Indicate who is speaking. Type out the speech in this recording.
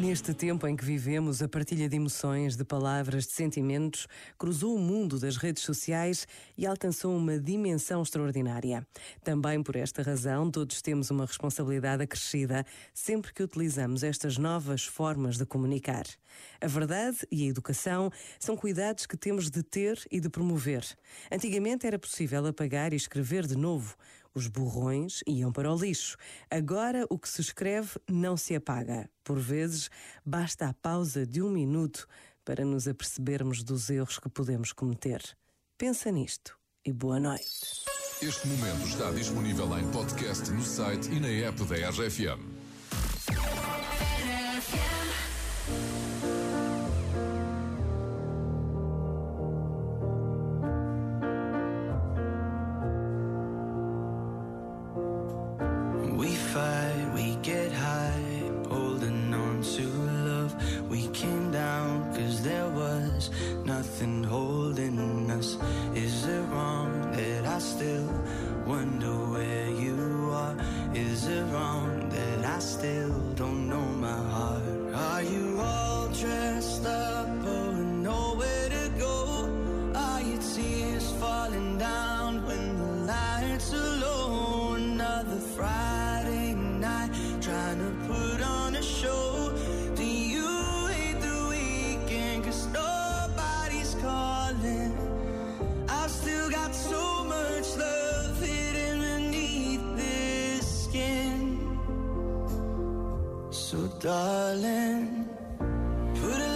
Speaker 1: Neste tempo em que vivemos, a partilha de emoções, de palavras, de sentimentos cruzou o mundo das redes sociais e alcançou uma dimensão extraordinária. Também por esta razão, todos temos uma responsabilidade acrescida sempre que utilizamos estas novas formas de comunicar. A verdade e a educação são cuidados que temos de ter e de promover. Antigamente era possível apagar e escrever de novo. Os borrões iam para o lixo. Agora o que se escreve não se apaga. Por vezes, basta a pausa de um minuto para nos apercebermos dos erros que podemos cometer. Pensa nisto e boa noite.
Speaker 2: Este momento está disponível em podcast no site e na app da RFM.
Speaker 3: Nothing holding us. Is it wrong that I still wonder where you are? Is it wrong that I still don't know my heart? Are you all dressed up or nowhere to go? Are your tears falling down when the lights are so much love hidden beneath this skin. So, darling, put it.